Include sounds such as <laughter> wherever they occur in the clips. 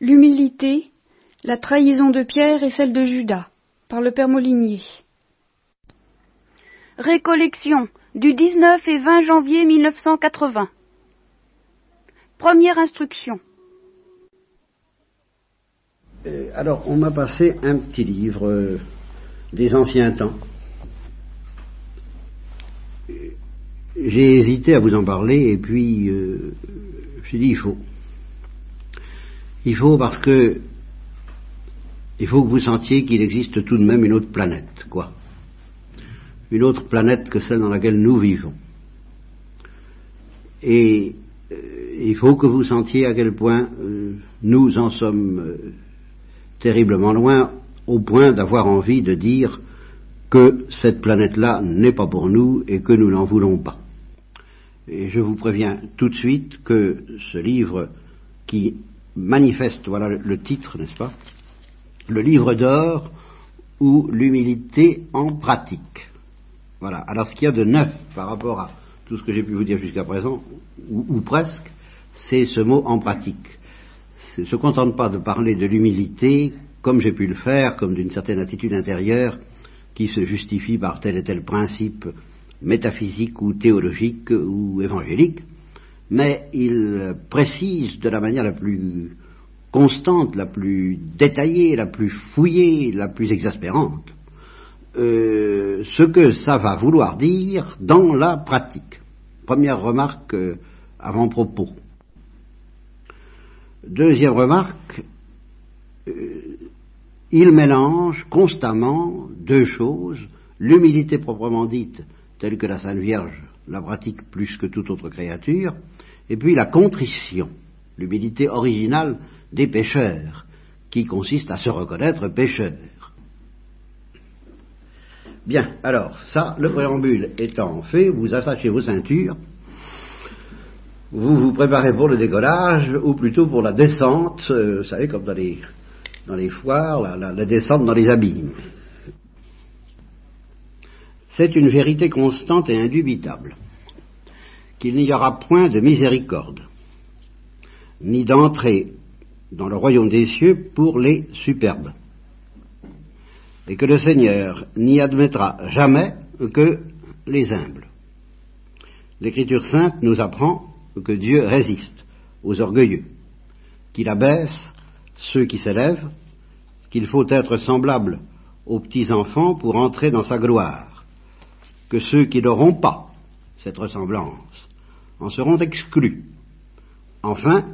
L'humilité, la trahison de Pierre et celle de Judas, par le Père Molinier. Récollection du 19 et 20 janvier 1980. Première instruction. Euh, alors, on m'a passé un petit livre euh, des anciens temps. J'ai hésité à vous en parler et puis euh, j'ai dit il faut. Il faut parce que il faut que vous sentiez qu'il existe tout de même une autre planète, quoi. Une autre planète que celle dans laquelle nous vivons. Et euh, il faut que vous sentiez à quel point euh, nous en sommes euh, terriblement loin, au point d'avoir envie de dire que cette planète-là n'est pas pour nous et que nous n'en voulons pas. Et je vous préviens tout de suite que ce livre qui manifeste, voilà le titre, n'est-ce pas? Le livre d'or ou l'humilité en pratique. Voilà. Alors ce qu'il y a de neuf par rapport à tout ce que j'ai pu vous dire jusqu'à présent, ou, presque, c'est ce mot en pratique. Ne se contente pas de parler de l'humilité comme j'ai pu le faire, comme d'une certaine attitude intérieure qui se justifie par tel et tel principe métaphysique ou théologique ou évangélique, mais il précise de la manière la plus constante, la plus détaillée, la plus fouillée, la plus exaspérante, euh, ce que ça va vouloir dire dans la pratique. Première remarque euh, avant propos. Deuxième remarque, euh, il mélange constamment deux choses, l'humilité proprement dite, telle que la Sainte Vierge la pratique plus que toute autre créature, et puis la contrition, l'humilité originale des pécheurs, qui consiste à se reconnaître pécheurs. Bien, alors, ça, le préambule étant fait, vous attachez vos ceintures, vous vous préparez pour le décollage, ou plutôt pour la descente, euh, vous savez, comme dans les, foires, la descente dans les abîmes. C'est une vérité constante et indubitable qu'il n'y aura point de miséricorde, ni d'entrée dans le royaume des cieux pour les superbes, et que le Seigneur n'y admettra jamais que les humbles. L'Écriture sainte nous apprend que Dieu résiste aux orgueilleux, qu'il abaisse ceux qui s'élèvent, qu'il faut être semblable aux petits enfants pour entrer dans sa gloire que ceux qui n'auront pas cette ressemblance en seront exclus. Enfin,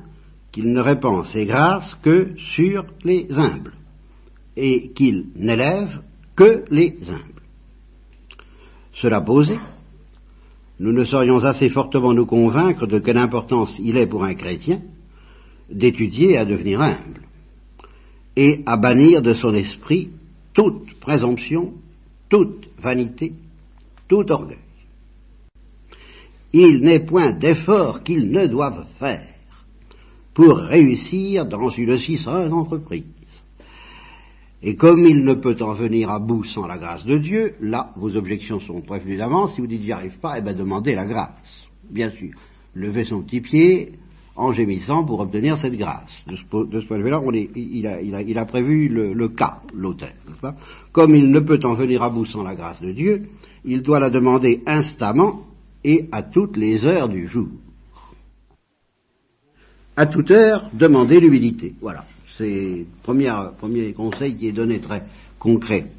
qu'ils ne répandent ces grâces que sur les humbles, et qu'ils n'élèvent que les humbles. Cela posé, nous ne saurions assez fortement nous convaincre de quelle importance il est pour un chrétien d'étudier à devenir humble, et à bannir de son esprit toute présomption, toute vanité, tout orgueil. Il n'est point d'effort qu'ils ne doivent faire pour réussir dans une si sereine entreprise. Et comme il ne peut en venir à bout sans la grâce de Dieu, là, vos objections sont prévenues d'avance. Si vous dites j'y arrive pas, eh bien demandez la grâce. Bien sûr. Levez son petit pied en gémissant pour obtenir cette grâce. De ce, point de vue-là, il, a, prévu le, cas, l'auteur. Comme il ne peut en venir à bout sans la grâce de Dieu, il doit la demander instamment et à toutes les heures du jour. À toute heure, demandez l'humilité. Voilà. C'est le premier conseil qui est donné très concret.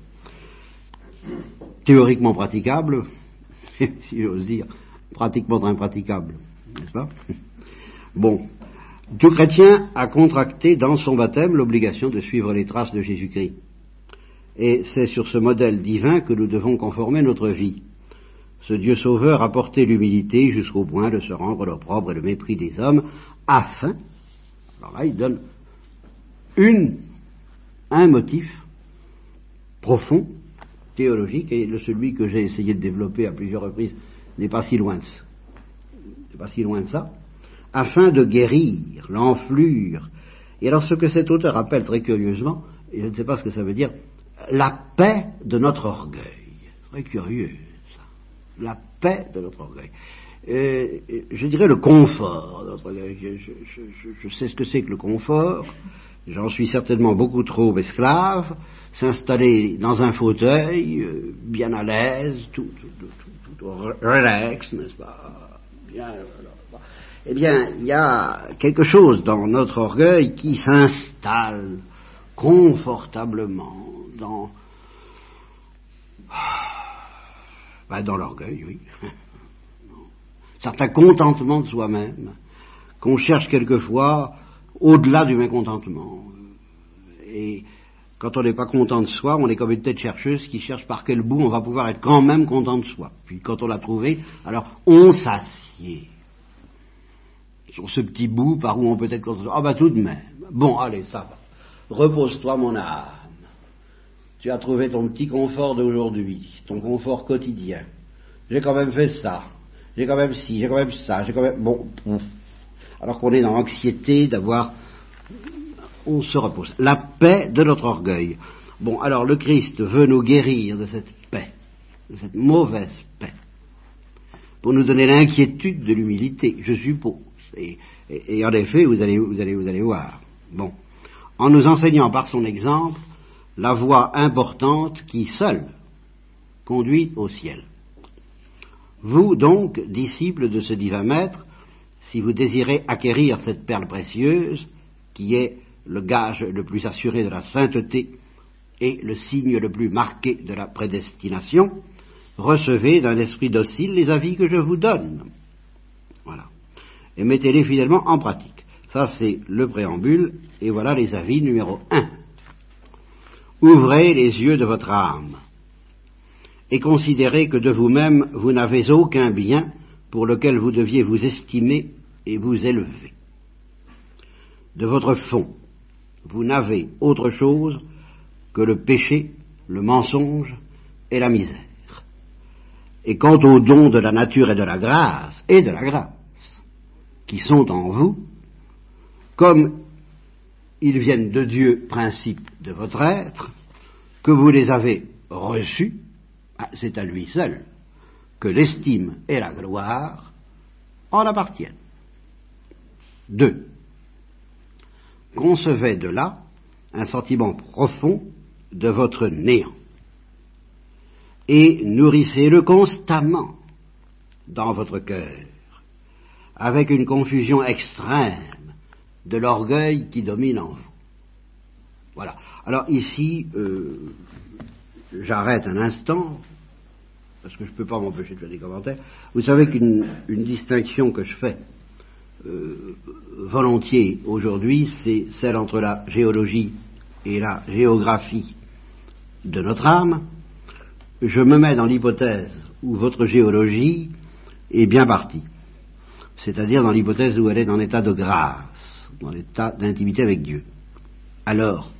Théoriquement praticable, <laughs> si j'ose dire, pratiquement impraticable, n'est-ce pas? Bon. Tout chrétien a contracté dans son baptême l'obligation de suivre les traces de Jésus-Christ. Et c'est sur ce modèle divin que nous devons conformer notre vie. Ce Dieu sauveur a porté l'humilité jusqu'au point de se rendre l'opprobre et le mépris des hommes, afin, alors là il donne une, un motif profond, théologique, et celui que j'ai essayé de développer à plusieurs reprises n'est pas si loin de ça. n'est pas si loin de ça, afin de guérir l'enflure. Et alors ce que cet auteur appelle très curieusement, et je ne sais pas ce que ça veut dire, la paix de notre orgueil. Très curieux. La paix de notre orgueil. je dirais le confort de notre orgueil. Je, sais ce que c'est que le confort. j'en suis certainement beaucoup trop esclave, s'installer dans un fauteuil, euh, bien à l'aise, tout, tout, tout, relax, n'est-ce pas? Bien, Eh bien, il y a quelque chose dans notre orgueil qui s'installe confortablement dans, ben, dans l'orgueil, oui. <laughs> Certain contentement de soi-même, qu'on cherche quelquefois au-delà du mécontentement. Et quand on n'est pas content de soi, on est comme une tête chercheuse qui cherche par quel bout on va pouvoir être quand même content de soi. Puis quand on l'a trouvé, alors on s'assied sur ce petit bout par où on peut être content. Ah bah tout de même. Bon, allez, ça va. Repose-toi mon âme. Tu as trouvé ton petit confort d'aujourd'hui, ton confort quotidien. J'ai quand même fait ça. J'ai quand même ci, j'ai quand même ça, j'ai quand même... Bon, alors qu'on est dans l'anxiété d'avoir on se repose. La paix de notre orgueil. Bon, alors le Christ veut nous guérir de cette paix, de cette mauvaise paix, pour nous donner l'inquiétude de l'humilité, je suppose. Et, et, en effet, vous allez, vous, allez, vous allez voir. Bon, en nous enseignant par son exemple la voie importante qui seule conduit au ciel. Vous donc, disciples de ce divin maître, si vous désirez acquérir cette perle précieuse, qui est le gage le plus assuré de la sainteté et le signe le plus marqué de la prédestination, recevez d'un esprit docile les avis que je vous donne. Voilà. Et mettez-les fidèlement en pratique. Ça, c'est le préambule, et voilà les avis numéro un. Ouvrez les yeux de votre âme et considérez que de vous-même vous n'avez aucun bien pour lequel vous deviez vous estimer et vous élever. De votre fond, vous n'avez autre chose que le péché, le mensonge et la misère. Et quant aux dons de la nature et de la grâce, et de la grâce, qui sont en vous, comme ils viennent de Dieu, principe de votre être, que vous les avez reçus, ah, c'est à lui seul que l'estime et la gloire en appartiennent. Deux. Concevez de là un sentiment profond de votre néant. Et nourrissez-le constamment dans votre cœur avec une confusion extrême de l'orgueil qui domine en vous. Voilà. Alors ici, euh, j'arrête un instant, parce que je ne peux pas m'empêcher de faire des commentaires. Vous savez qu'une distinction que je fais euh, volontiers aujourd'hui, c'est celle entre la géologie et la géographie de notre âme. Je me mets dans l'hypothèse où votre géologie est bien partie, c'est-à-dire dans l'hypothèse où elle est dans l'état de grâce, dans l'état d'intimité avec Dieu. Alors,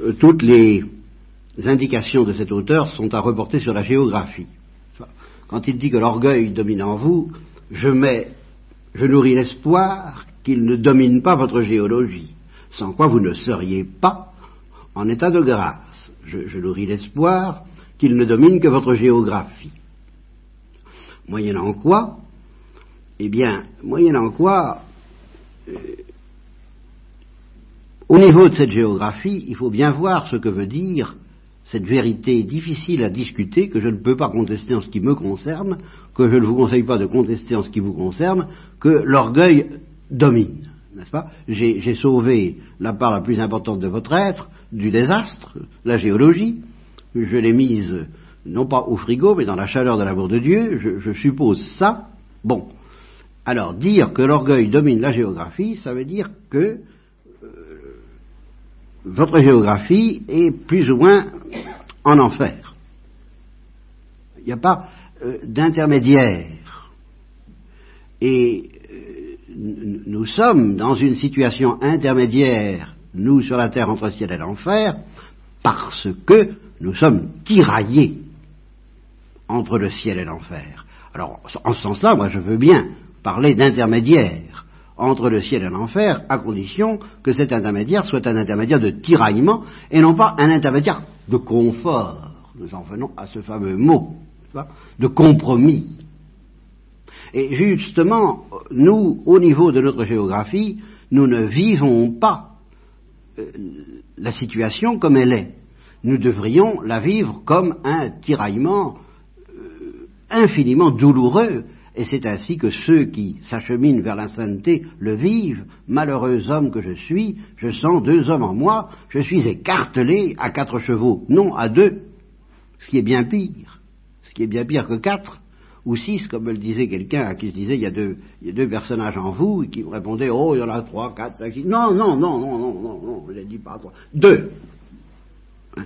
euh, toutes les indications de cet auteur sont à reporter sur la géographie. Quand il dit que l'orgueil domine en vous, je mets je nourris l'espoir qu'il ne domine pas votre géologie, sans quoi vous ne seriez pas en état de grâce. Je, nourris l'espoir qu'il ne domine que votre géographie. Moyennant quoi, eh bien, moyennant quoi, euh, au niveau de cette géographie, il faut bien voir ce que veut dire cette vérité difficile à discuter, que je ne peux pas contester en ce qui me concerne, que je ne vous conseille pas de contester en ce qui vous concerne, que l'orgueil domine. N'est-ce pas? J'ai sauvé la part la plus importante de votre être du désastre, la géologie. Je l'ai mise non pas au frigo, mais dans la chaleur de l'amour de Dieu. Je, je suppose ça. Bon. Alors, dire que l'orgueil domine la géographie, ça veut dire que votre géographie est plus ou moins en enfer. Il n'y a pas euh, d'intermédiaire. Et euh, nous sommes dans une situation intermédiaire, nous sur la terre entre ciel et l'enfer, parce que nous sommes tiraillés entre le ciel et l'enfer. Alors, en ce sens-là, moi je veux bien parler d'intermédiaire entre le ciel et l'enfer, à condition que cet intermédiaire soit un intermédiaire de tiraillement et non pas un intermédiaire de confort. Nous en venons à ce fameux mot, de compromis. Et justement, nous, au niveau de notre géographie, nous ne vivons pas euh, la situation comme elle est. Nous devrions la vivre comme un tiraillement euh, infiniment douloureux, et c'est ainsi que ceux qui s'acheminent vers la sainteté le vivent. Malheureux homme que je suis, je sens deux hommes en moi, je suis écartelé à quatre chevaux, non à deux, ce qui est bien pire, ce qui est bien pire que quatre ou six, comme le disait quelqu'un à qui je disais, il y, a deux, il y a deux personnages en vous, et qui me répondait, oh, il y en a trois, quatre, cinq, six. Non, non, non, non, non, non, non, je l'ai dit pas trois. Deux. Hein.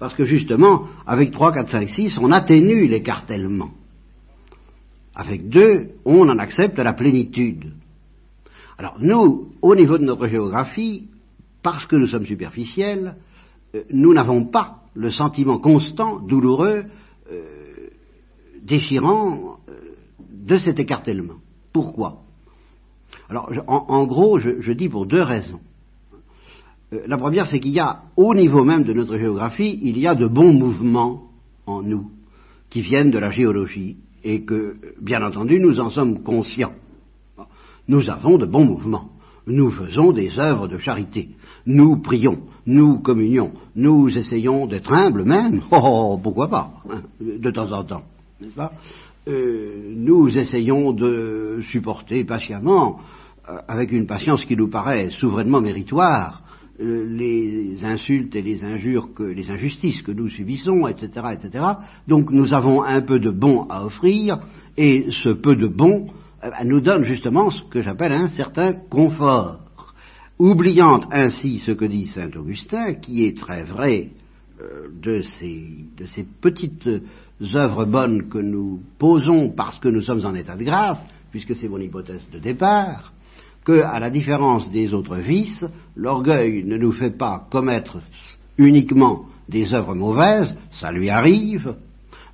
Parce que justement, avec trois, quatre, cinq, six, on atténue l'écartèlement. Avec deux, on en accepte la plénitude. Alors nous, au niveau de notre géographie, parce que nous sommes superficiels, euh, nous n'avons pas le sentiment constant, douloureux, euh, déchirant euh, de cet écartèlement. Pourquoi? Alors, en, gros, je, dis pour deux raisons. La première, c'est qu'il y a, au niveau même de notre géographie, il y a de bons mouvements en nous, qui viennent de la géologie, et que, bien entendu, nous en sommes conscients. Nous avons de bons mouvements. Nous faisons des œuvres de charité. Nous prions, nous communions, nous essayons d'être humbles même. <laughs> Oh, oh, oh pourquoi pas, hein, de temps en temps n'est-ce pas? Euh, Nous essayons de supporter patiemment, euh, avec une patience qui nous paraît souverainement méritoire, les insultes et les injures les injustices que nous subissons, etc., etc. Donc nous avons un peu de bon à offrir, et ce peu de bon nous donne justement ce que j'appelle un certain confort, oubliant ainsi ce que dit saint Augustin, qui est très vrai de ces, de ces petites œuvres bonnes que nous posons parce que nous sommes en état de grâce, puisque c'est mon hypothèse de départ, que, à la différence des autres vices, l'orgueil ne nous fait pas commettre uniquement des œuvres mauvaises, ça lui arrive,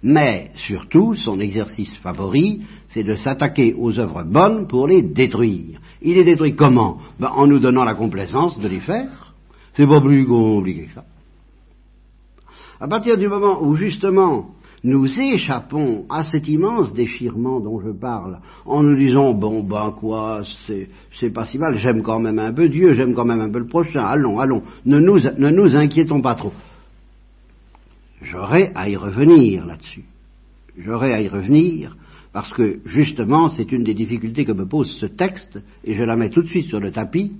mais surtout, son exercice favori, c'est de s'attaquer aux œuvres bonnes pour les détruire. Il les détruit comment? Ben, En nous donnant la complaisance de les faire. C'est pas plus compliqué que ça. À partir du moment où justement nous échappons à cet immense déchirement dont je parle, en nous disant bon ben quoi, c'est pas si mal, j'aime quand même un peu Dieu, j'aime quand même un peu le prochain, allons, allons, ne nous, inquiétons pas trop. J'aurai à y revenir là-dessus. J'aurai à y revenir parce que justement c'est une des difficultés que me pose ce texte, et je la mets tout de suite sur le tapis,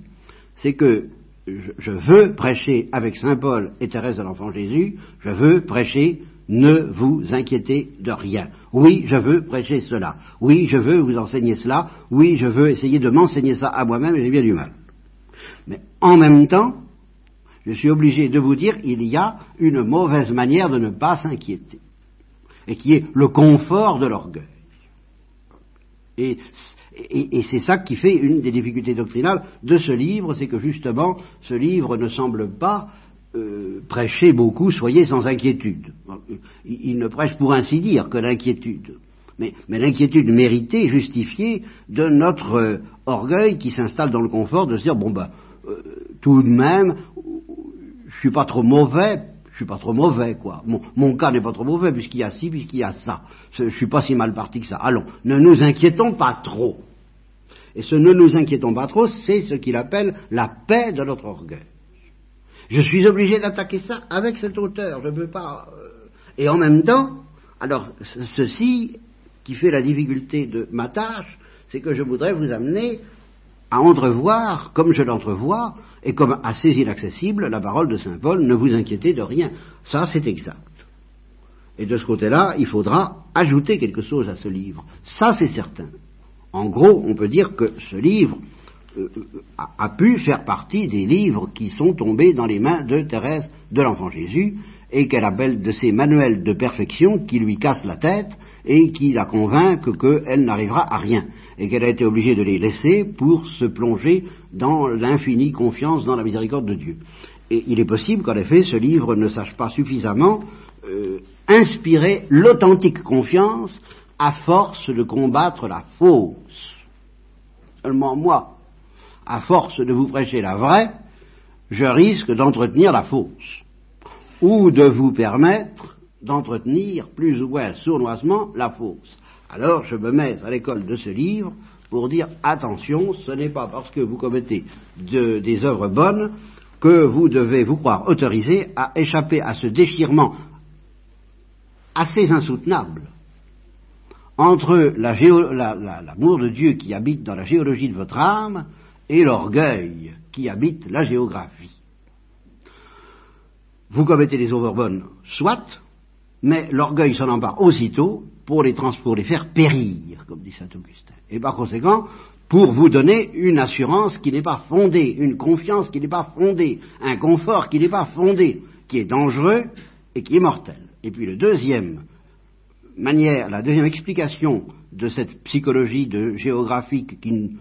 c'est que je veux prêcher avec Saint Paul et Thérèse de l'Enfant Jésus, je veux prêcher ne vous inquiétez de rien. Oui, je veux prêcher cela. Oui, je veux vous enseigner cela. Oui, je veux essayer de m'enseigner ça à moi-même et j'ai bien du mal. Mais en même temps, je suis obligé de vous dire il y a une mauvaise manière de ne pas s'inquiéter, et qui est le confort de l'orgueil. Et c'est ça qui fait une des difficultés doctrinales de ce livre, c'est que justement, ce livre ne semble pas euh, prêchez beaucoup, soyez sans inquiétude. Il, ne prêche pour ainsi dire que l'inquiétude, mais, l'inquiétude méritée, justifiée de notre euh, orgueil qui s'installe dans le confort de se dire bon ben euh, tout de même, je suis pas trop mauvais, je suis pas trop mauvais quoi. Mon, cas n'est pas trop mauvais puisqu'il y a ci, puisqu'il y a ça. Je suis pas si mal parti que ça. Allons, ne nous inquiétons pas trop. Et ce ne nous inquiétons pas trop, c'est ce qu'il appelle la paix de notre orgueil. Je suis obligé d'attaquer ça avec cet auteur. Je ne peux pas. Euh, et en même temps, alors ceci qui fait la difficulté de ma tâche, c'est que je voudrais vous amener à entrevoir, comme je l'entrevois, et comme assez inaccessible, la parole de Saint Paul, ne vous inquiétez de rien. Ça, c'est exact. Et de ce côté-là, il faudra ajouter quelque chose à ce livre. Ça, c'est certain. En gros, on peut dire que ce livre a, pu faire partie des livres qui sont tombés dans les mains de Thérèse de l'Enfant Jésus et qu'elle appelle de ces manuels de perfection qui lui cassent la tête et qui la convainquent qu'elle n'arrivera à rien et qu'elle a été obligée de les laisser pour se plonger dans l'infinie confiance dans la miséricorde de Dieu. Et il est possible qu'en effet ce livre ne sache pas suffisamment euh, inspirer l'authentique confiance à force de combattre la fausse. Seulement moi, à force de vous prêcher la vraie, je risque d'entretenir la fausse, ou de vous permettre d'entretenir plus ou moins sournoisement la fausse. Alors je me mets à l'école de ce livre pour dire attention, ce n'est pas parce que vous commettez des œuvres bonnes que vous devez vous croire autorisé à échapper à ce déchirement assez insoutenable entre l'amour de Dieu qui habite dans la géologie de votre âme et l'orgueil qui habite la géographie. Vous commettez des overbones, soit, mais l'orgueil s'en empare aussitôt pour les, faire périr, comme dit saint Augustin. Et par conséquent, pour vous donner une assurance qui n'est pas fondée, une confiance qui n'est pas fondée, un confort qui n'est pas fondé, qui est dangereux et qui est mortel. Et puis le deuxième manière, la deuxième explication de cette psychologie de géographique qui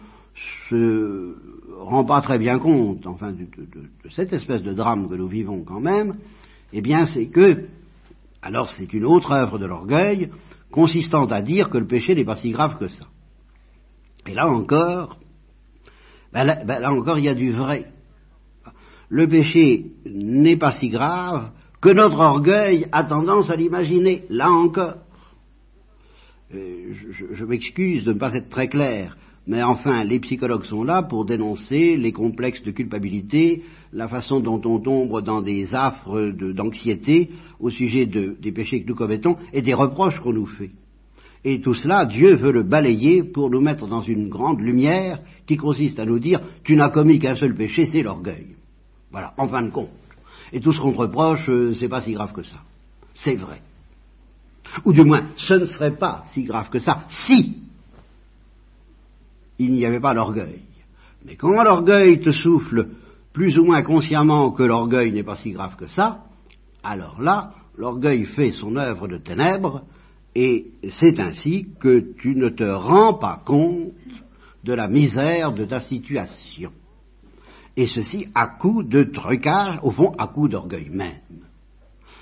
se rend pas très bien compte, enfin, de, cette espèce de drame que nous vivons quand même, eh bien, c'est que, alors c'est une autre œuvre de l'orgueil, consistant à dire que le péché n'est pas si grave que ça. Et là encore, ben là, ben là, encore, il y a du vrai. Le péché n'est pas si grave que notre orgueil a tendance à l'imaginer. Là encore. Euh, je m'excuse de ne pas être très clair, mais enfin, les psychologues sont là pour dénoncer les complexes de culpabilité, la façon dont on tombe dans des affres d'anxiété au sujet de, des péchés que nous commettons et des reproches qu'on nous fait. Et tout cela, Dieu veut le balayer pour nous mettre dans une grande lumière qui consiste à nous dire tu n'as commis qu'un seul péché, c'est l'orgueil. Voilà, en fin de compte. Et tout ce qu'on te reproche, euh, c'est pas si grave que ça. C'est vrai. Ou du moins, ce ne serait pas si grave que ça si il n'y avait pas l'orgueil. Mais quand l'orgueil te souffle plus ou moins consciemment que l'orgueil n'est pas si grave que ça, alors là, l'orgueil fait son œuvre de ténèbres, et c'est ainsi que tu ne te rends pas compte de la misère de ta situation. Et ceci à coup de trucage, au fond à coup d'orgueil même.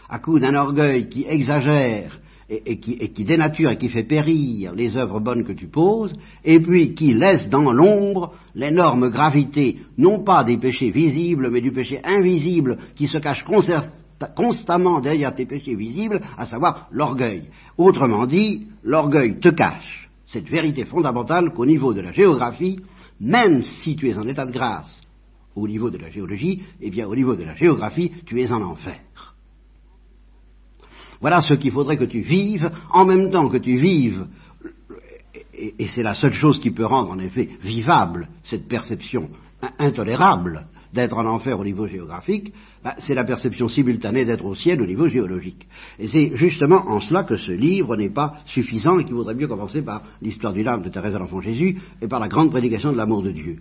À coup d'un orgueil qui exagère et, qui, dénature et qui fait périr les œuvres bonnes que tu poses, et puis qui laisse dans l'ombre l'énorme gravité, non pas des péchés visibles, mais du péché invisible qui se cache constamment derrière tes péchés visibles, à savoir l'orgueil. Autrement dit, l'orgueil te cache cette vérité fondamentale qu'au niveau de la géographie, même si tu es en état de grâce au niveau de la géologie, eh bien au niveau de la géographie, tu es en enfer. Voilà ce qu'il faudrait que tu vives, en même temps que tu vives, et, c'est la seule chose qui peut rendre en effet vivable cette perception intolérable d'être en enfer au niveau géographique, ben, c'est la perception simultanée d'être au ciel au niveau géologique. Et c'est justement en cela que ce livre n'est pas suffisant et qu'il vaudrait mieux commencer par l'histoire du âme de Thérèse de l'Enfant Jésus et par la grande prédication de l'amour de Dieu.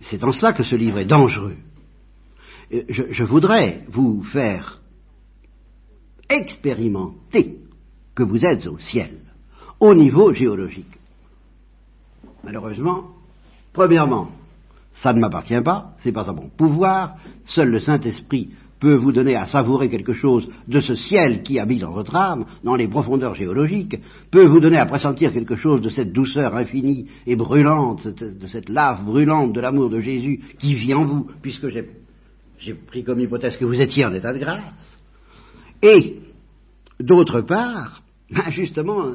C'est en cela que ce livre est dangereux. Je voudrais vous faire expérimenter que vous êtes au ciel, au niveau géologique. Malheureusement, premièrement, ça ne m'appartient pas, c'est pas à mon pouvoir, seul le Saint-Esprit peut vous donner à savourer quelque chose de ce ciel qui habite dans votre âme, dans les profondeurs géologiques, peut vous donner à pressentir quelque chose de cette douceur infinie et brûlante, de cette lave brûlante de l'amour de Jésus qui vit en vous, puisque j'ai pris comme hypothèse que vous étiez en état de grâce. Et, d'autre part, <laughs> ben justement,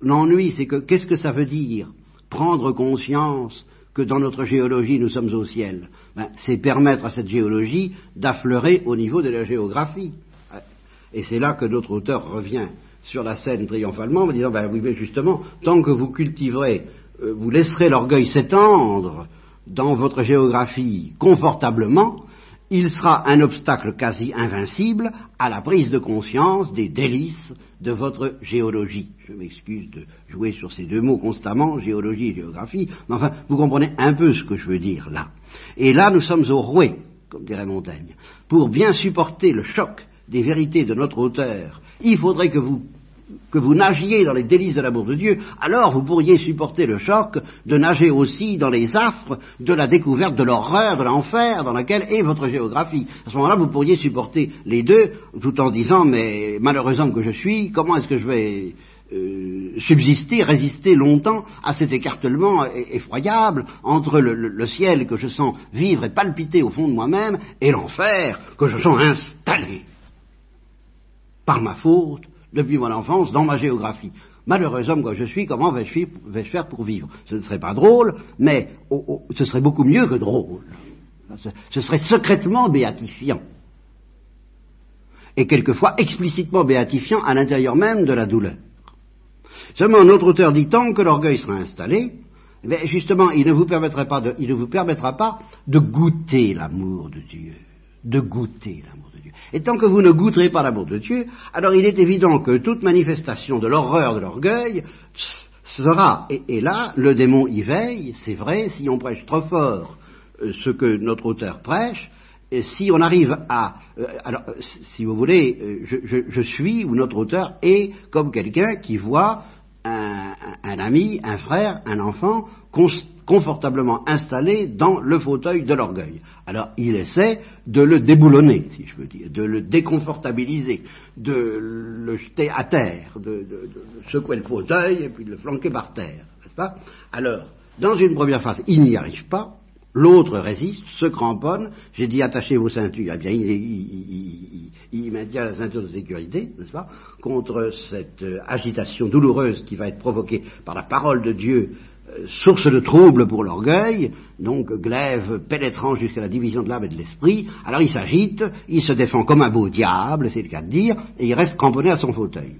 l'ennui, c'est que qu'est-ce que ça veut dire prendre conscience que dans notre géologie nous sommes au ciel? Ben, C'est permettre à cette géologie d'affleurer au niveau de la géographie. Et c'est là que notre auteur revient sur la scène triomphalement en disant, ben oui, mais justement, tant que vous cultiverez, euh, vous laisserez l'orgueil s'étendre dans votre géographie confortablement, il sera un obstacle quasi invincible à la prise de conscience des délices de votre géologie. Je m'excuse de jouer sur ces deux mots constamment, géologie et géographie, mais enfin, vous comprenez un peu ce que je veux dire là. Et là, nous sommes au rouet, comme dirait Montaigne. Pour bien supporter le choc des vérités de notre auteur, il faudrait que vous que vous nagiez dans les délices de l'amour de Dieu, alors vous pourriez supporter le choc de nager aussi dans les affres de la découverte de l'horreur, de l'enfer dans laquelle est votre géographie. À ce moment-là, vous pourriez supporter les deux tout en disant, mais malheureusement que je suis, comment est-ce que je vais euh, subsister, résister longtemps à cet écartèlement effroyable entre le, ciel que je sens vivre et palpiter au fond de moi-même et l'enfer que je sens installé par ma faute depuis mon enfance dans ma géographie. Malheureux homme que je suis, comment vais-je faire pour vivre? Ce ne serait pas drôle, mais ce serait beaucoup mieux que drôle. Ce serait secrètement béatifiant. Et quelquefois explicitement béatifiant à l'intérieur même de la douleur. Seulement, notre auteur dit tant que l'orgueil sera installé, eh justement, il ne, vous pas de, il ne vous permettra pas de goûter l'amour de Dieu. De goûter l'amour de Dieu. Et tant que vous ne goûterez pas l'amour de Dieu, alors il est évident que toute manifestation de l'horreur de l'orgueil sera, et, là, le démon y veille, c'est vrai, si on prêche trop fort euh, ce que notre auteur prêche, et si on arrive à... Euh, alors, si vous voulez, euh, je, suis, ou notre auteur est comme quelqu'un qui voit un, ami, un frère, un enfant confortablement installé dans le fauteuil de l'orgueil. Alors il essaie de le déboulonner, si je veux dire, de le déconfortabiliser, de le jeter à terre, de, secouer le fauteuil et puis de le flanquer par terre, n'est-ce pas? Alors, dans une première phase, il n'y arrive pas, L'autre résiste, se cramponne. J'ai dit attachez vos ceintures. Eh bien, il, maintient la ceinture de sécurité, n'est-ce pas, contre cette euh, agitation douloureuse qui va être provoquée par la parole de Dieu, source de trouble pour l'orgueil, donc glaive pénétrant jusqu'à la division de l'âme et de l'esprit. Alors il s'agite, il se défend comme un beau diable, c'est le cas de dire, et il reste cramponné à son fauteuil.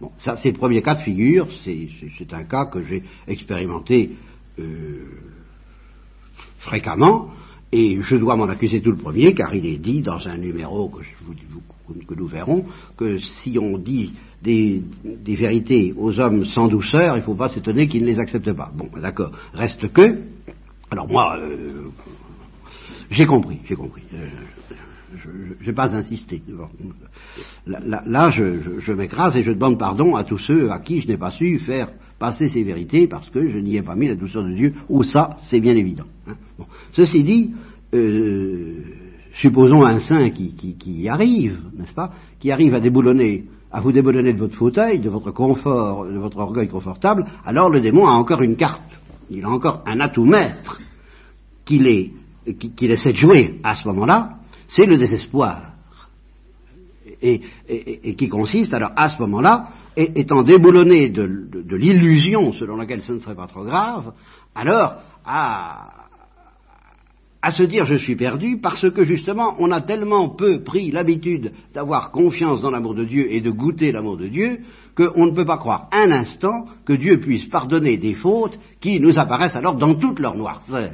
Bon, ça c'est le premier cas de figure, c'est un cas que j'ai expérimenté. Euh, fréquemment, et je dois m'en accuser tout le premier, car il est dit dans un numéro que, nous verrons, que si on dit des, vérités aux hommes sans douceur, il ne faut pas s'étonner qu'ils ne les acceptent pas. Bon, d'accord. Reste que, alors moi, euh, j'ai compris, j'ai compris. Euh, je n'ai pas insisté. Là, là, je, m'écrase et je demande pardon à tous ceux à qui je n'ai pas su faire passer ces vérités parce que je n'y ai pas mis la douceur de Dieu, ou ça, c'est bien évident. Hein. Ceci dit, euh, supposons un saint qui, arrive, n'est-ce pas, qui arrive à déboulonner, à vous déboulonner de votre fauteuil, de votre confort, de votre orgueil confortable, alors le démon a encore une carte, il a encore un atout maître qu'il essaie de jouer à ce moment-là, c'est le désespoir. Et, qui consiste, alors à ce moment-là, étant déboulonné de, l'illusion selon laquelle ce ne serait pas trop grave, alors à, à se dire je suis perdu parce que justement on a tellement peu pris l'habitude d'avoir confiance dans l'amour de Dieu et de goûter l'amour de Dieu qu'on ne peut pas croire un instant que Dieu puisse pardonner des fautes qui nous apparaissent alors dans toute leur noirceur.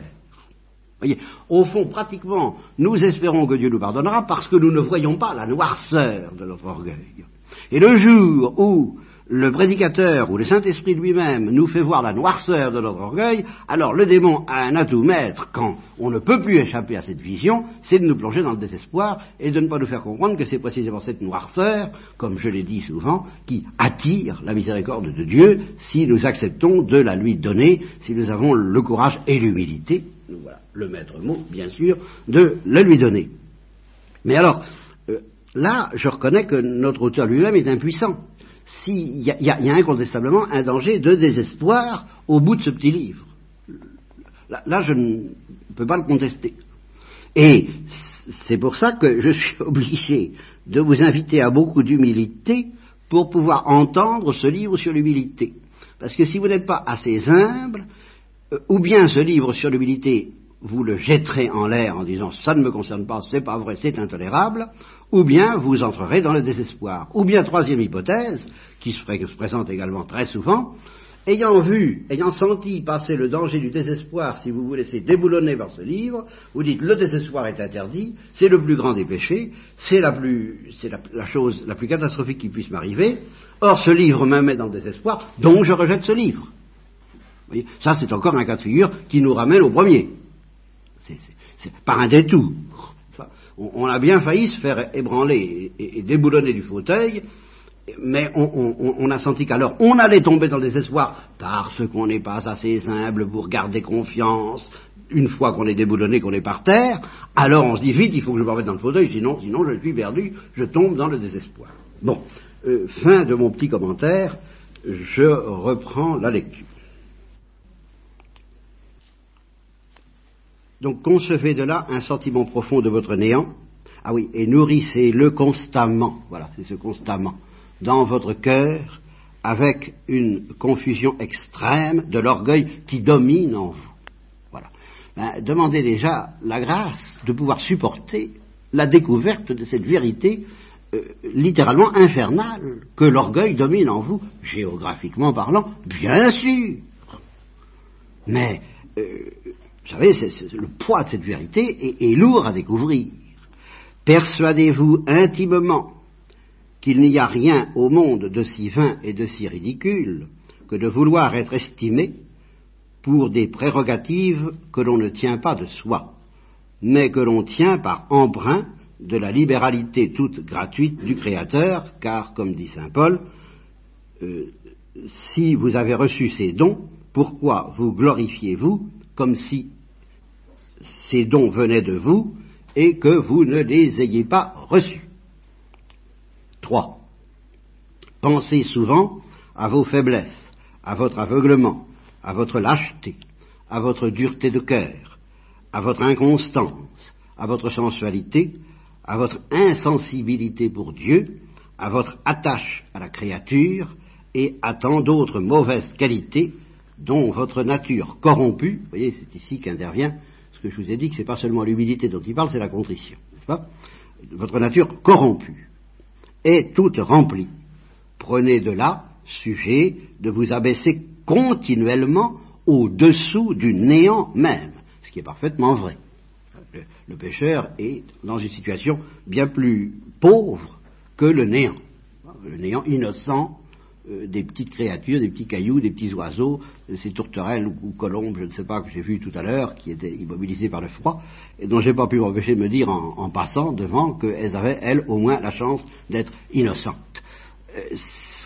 Au fond, pratiquement, nous espérons que Dieu nous pardonnera parce que nous ne voyons pas la noirceur de notre orgueil. Et le jour où le prédicateur ou le Saint-Esprit lui-même nous fait voir la noirceur de notre orgueil, alors le démon a un atout maître quand on ne peut plus échapper à cette vision, c'est de nous plonger dans le désespoir et de ne pas nous faire comprendre que c'est précisément cette noirceur, comme je l'ai dit souvent, qui attire la miséricorde de Dieu si nous acceptons de la lui donner, si nous avons le courage et l'humilité voilà le maître mot, bien sûr, de le lui donner. Mais alors, euh, là, je reconnais que notre auteur lui-même est impuissant. S'il y, y, a incontestablement un danger de désespoir au bout de ce petit livre. Là, je ne peux pas le contester. Et c'est pour ça que je suis <laughs> obligé de vous inviter à beaucoup d'humilité pour pouvoir entendre ce livre sur l'humilité. Parce que si vous n'êtes pas assez humble, euh, ou bien ce livre sur l'humilité, vous le jetterez en l'air en disant ça ne me concerne pas, c'est pas vrai, c'est intolérable, ou bien vous entrerez dans le désespoir. Ou bien troisième hypothèse, qui se, présente également très souvent, ayant vu, ayant senti passer le danger du désespoir, si vous vous laissez déboulonner par ce livre, vous dites le désespoir est interdit, c'est le plus grand des péchés, c'est la, la, chose la plus catastrophique qui puisse m'arriver, or ce livre me met dans le désespoir, donc je rejette ce livre ça, c'est encore un cas de figure qui nous ramène au premier. Par un détour. On, a bien failli se faire ébranler et, déboulonner du fauteuil, mais on, a senti qu'alors on allait tomber dans le désespoir parce qu'on n'est pas assez humble pour garder confiance. Une fois qu'on est déboulonné, qu'on est par terre, alors on se dit vite, il faut que je me remette dans le fauteuil, sinon, sinon je suis perdu, je tombe dans le désespoir. Bon, euh, fin de mon petit commentaire, je reprends la lecture. Donc concevez de là un sentiment profond de votre néant. Ah oui, et nourrissez-le constamment. Voilà, c'est ce constamment. Dans votre cœur, avec une confusion extrême de l'orgueil qui domine en vous. Voilà. ben, demandez déjà la grâce de pouvoir supporter la découverte de cette vérité euh, littéralement infernale que l'orgueil domine en vous, géographiquement parlant, bien sûr. Mais, euh, vous savez, le poids de cette vérité est lourd à découvrir. Persuadez-vous intimement qu'il n'y a rien au monde de si vain et de si ridicule que de vouloir être estimé pour des prérogatives que l'on ne tient pas de soi, mais que l'on tient par emprunt de la libéralité toute gratuite du Créateur, car, comme dit Saint Paul, euh, si vous avez reçu ces dons, pourquoi vous glorifiez-vous comme si ces dons venaient de vous et que vous ne les ayez pas reçus 3. Pensez souvent à vos faiblesses, à votre aveuglement, à votre lâcheté, à votre dureté de cœur, à votre inconstance, à votre sensualité, à votre insensibilité pour Dieu, à votre attache à la créature et à tant d'autres mauvaises qualités dont votre nature corrompue, vous voyez, c'est ici qu'intervient ce que je vous ai dit, que ce n'est pas seulement l'humilité dont il parle, c'est la contrition, pas? Votre nature corrompue est toute remplie. Prenez de là sujet de vous abaisser continuellement au-dessous du néant même, ce qui est parfaitement vrai. Le, le, pécheur est dans une situation bien plus pauvre que le néant. Le néant innocent euh, des petites créatures, des petits cailloux, des petits oiseaux, ces tourterelles ou, colombes, je ne sais pas, que j'ai vu tout à l'heure, qui étaient immobilisées par le froid, et dont j'ai pas pu m'empêcher de me dire en, en passant devant qu'elles avaient, elles, au moins la chance d'être innocentes. Euh,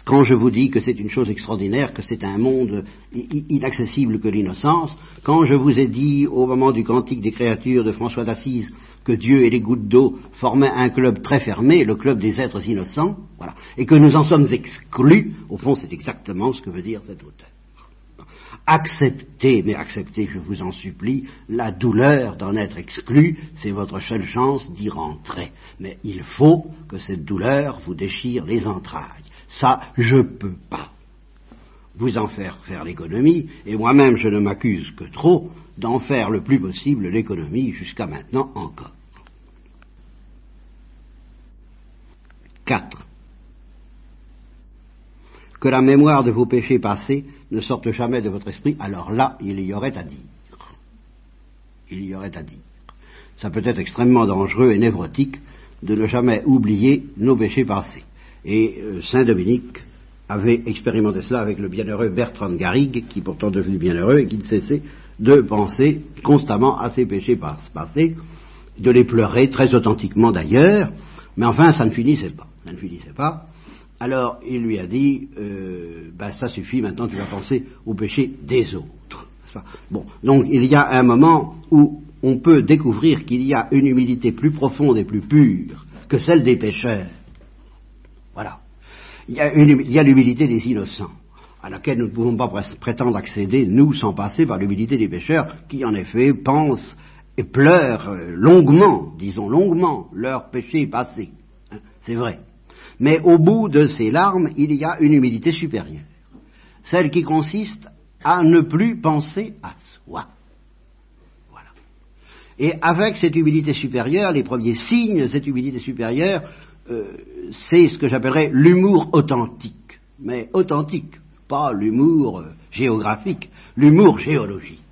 quand je vous dis que c'est une chose extraordinaire, que c'est un monde inaccessible que l'innocence, quand je vous ai dit au moment du cantique des créatures de François d'Assise que Dieu et les gouttes d'eau formaient un club très fermé, le club des êtres innocents, voilà, et que nous en sommes exclus, au fond c'est exactement ce que veut dire cet auteur. Acceptez, mais acceptez, je vous en supplie, la douleur d'en être exclu, c'est votre seule chance d'y rentrer. Mais il faut que cette douleur vous déchire les entrailles. Ça, je ne peux pas vous en faire faire l'économie, et moi-même je ne m'accuse que trop d'en faire le plus possible l'économie jusqu'à maintenant encore. 4. Que la mémoire de vos péchés passés ne sorte jamais de votre esprit, alors là, il y aurait à dire. Il y aurait à dire. Ça peut être extrêmement dangereux et névrotique de ne jamais oublier nos péchés passés. Et euh, Saint Dominique avait expérimenté cela avec le bienheureux Bertrand Garrigue, qui pourtant devenu bienheureux et qui ne cessait de penser constamment à ses péchés passés, de les pleurer très authentiquement d'ailleurs, mais enfin ça ne finissait pas. Alors il lui a dit, euh, ben, ça suffit, maintenant tu vas penser aux péchés des autres. Donc il y a un moment où on peut découvrir qu'il y a une humilité plus profonde et plus pure que celle des pécheurs. Il y a l'humilité des innocents, à laquelle nous ne pouvons pas prétendre accéder, nous, sans passer par l'humilité des pécheurs, qui en effet pensent et pleurent euh, longuement, disons longuement, leurs péchés passés. Hein, c'est vrai. Mais au bout de ces larmes, il y a une humilité supérieure, celle qui consiste à ne plus penser à soi. Voilà. Et avec cette humilité supérieure, les premiers signes de cette humilité supérieure, c'est ce que j'appellerais l'humour authentique. Mais authentique, pas l'humour euh, géographique, l'humour géologique.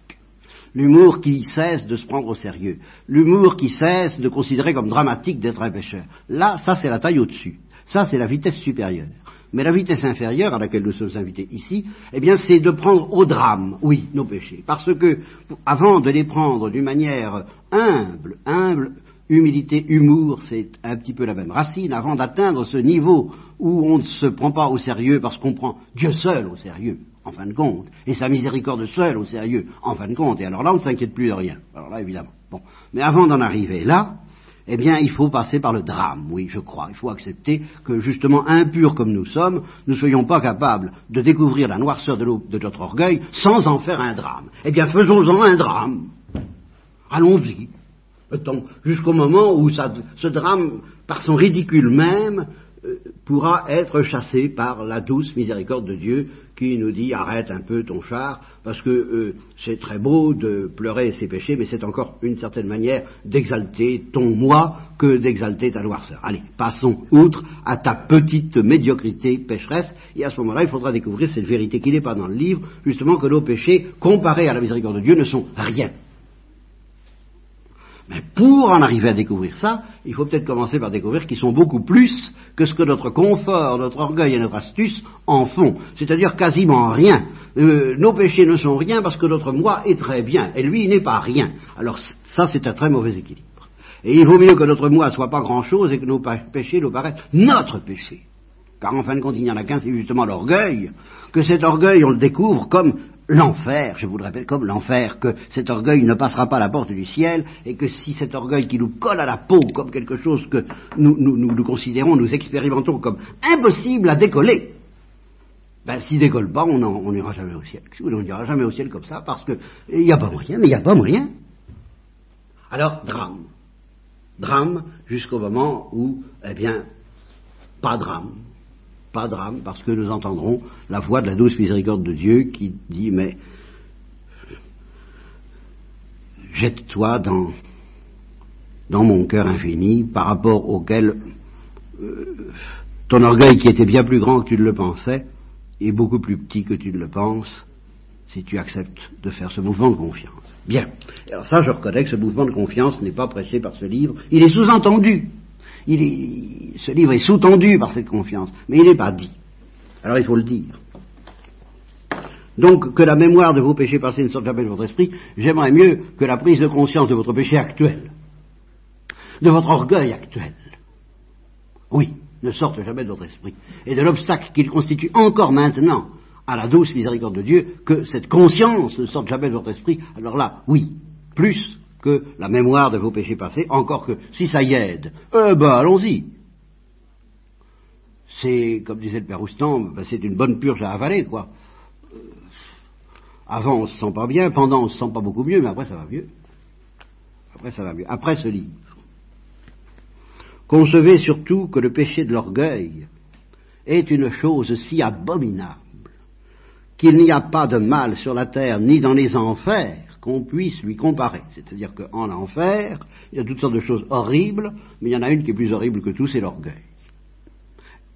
L'humour qui cesse de se prendre au sérieux. L'humour qui cesse de considérer comme dramatique d'être un pécheur. Là, ça c'est la taille au-dessus. Ça, c'est la vitesse supérieure. Mais la vitesse inférieure à laquelle nous sommes invités ici, eh bien, c'est de prendre au drame, oui, nos péchés. Parce que, avant de les prendre d'une manière humble, humble, humilité, humour, c'est un petit peu la même racine, avant d'atteindre ce niveau où on ne se prend pas au sérieux parce qu'on prend Dieu seul au sérieux, en fin de compte, et sa miséricorde seule au sérieux, en fin de compte, et alors là, on ne s'inquiète plus de rien. Alors là, évidemment. Bon. Mais avant d'en arriver là, eh bien, il faut passer par le drame, oui, je crois. Il faut accepter que, justement, impurs comme nous sommes, nous ne soyons pas capables de découvrir la noirceur de, de notre orgueil sans en faire un drame. Eh bien, faisons-en un drame. Allons-y. Jusqu'au moment où ce drame, par son ridicule même, euh, pourra être chassé par la douce miséricorde de Dieu qui nous dit arrête un peu ton char parce que euh, c'est très beau de pleurer ses péchés mais c'est encore une certaine manière d'exalter ton moi que d'exalter ta noirceur. Allez, passons outre à ta petite médiocrité pécheresse et à ce moment-là il faudra découvrir cette vérité qui n'est pas dans le livre justement que nos péchés comparés à la miséricorde de Dieu ne sont rien. Mais pour en arriver à découvrir ça, il faut peut-être commencer par découvrir qu'ils sont beaucoup plus que ce que notre confort, notre orgueil et notre astuce en font. C'est-à-dire quasiment rien. Euh, nos péchés ne sont rien parce que notre moi est très bien, et lui n'est pas rien. Alors ça c'est un très mauvais équilibre. Et il vaut mieux que notre moi ne soit pas grand-chose et que nos péchés nous paraissent notre péché. Car en fin de compte, il n'y en a qu'un, c'est justement l'orgueil, que cet orgueil, on le découvre comme l'enfer, je vous le répète, comme l'enfer, que cet orgueil ne passera pas à la porte du ciel, et que si cet orgueil qui nous colle à la peau comme quelque chose que nous, nous, considérons, nous expérimentons comme impossible à décoller, ben s'il décolle pas, on n'ira jamais au ciel. On n'ira jamais au ciel comme ça, parce que il n'y a pas moyen, mais il n'y a pas moyen. Alors, drame. Drame jusqu'au moment où, eh bien, pas drame pas drame, parce que nous entendrons la voix de la douce miséricorde de Dieu qui dit Mais jette-toi dans, dans mon cœur infini, par rapport auquel euh, ton orgueil, qui était bien plus grand que tu ne le pensais, est beaucoup plus petit que tu ne le penses, si tu acceptes de faire ce mouvement de confiance. Bien. Alors ça, je reconnais que ce mouvement de confiance n'est pas prêché par ce livre. Il est sous-entendu ce livre est sous-tendu par cette confiance, mais il n'est pas dit. Alors il faut le dire. Donc que la mémoire de vos péchés passés ne sorte jamais de votre esprit, j'aimerais mieux que la prise de conscience de votre péché actuel, de votre orgueil actuel, oui, ne sorte jamais de votre esprit, et de l'obstacle qu'il constitue encore maintenant à la douce miséricorde de Dieu, que cette conscience ne sorte jamais de votre esprit, alors là, oui, plus que la mémoire de vos péchés passés, encore que si ça y aide, eh ben allons-y. C'est, comme disait le père Roustan, ben, c'est une bonne purge à avaler, quoi. Euh, avant on se sent pas bien, pendant on se sent pas beaucoup mieux, mais après ça va mieux. Après ça va mieux. Après ce livre. Concevez surtout que le péché de l'orgueil est une chose si abominable qu'il n'y a pas de mal sur la terre ni dans les enfers qu'on puisse lui comparer. C'est-à-dire qu'en enfer, il y a toutes sortes de choses horribles, mais il y en a une qui est plus horrible que tout, c'est l'orgueil.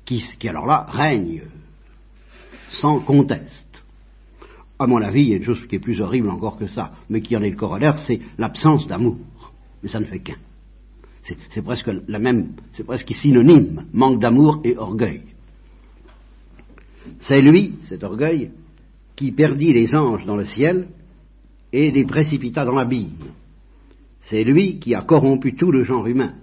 Qui, alors là règne sans conteste. À mon avis, il y a une chose qui est plus horrible encore que ça, mais qui en est le corollaire, c'est l'absence d'amour. Mais ça ne fait qu'un. C'est presque la même, c'est presque synonyme, manque d'amour et orgueil. C'est lui, cet orgueil, qui perdit les anges dans le ciel et les précipita dans l'abîme. C'est lui qui a corrompu tout le genre humain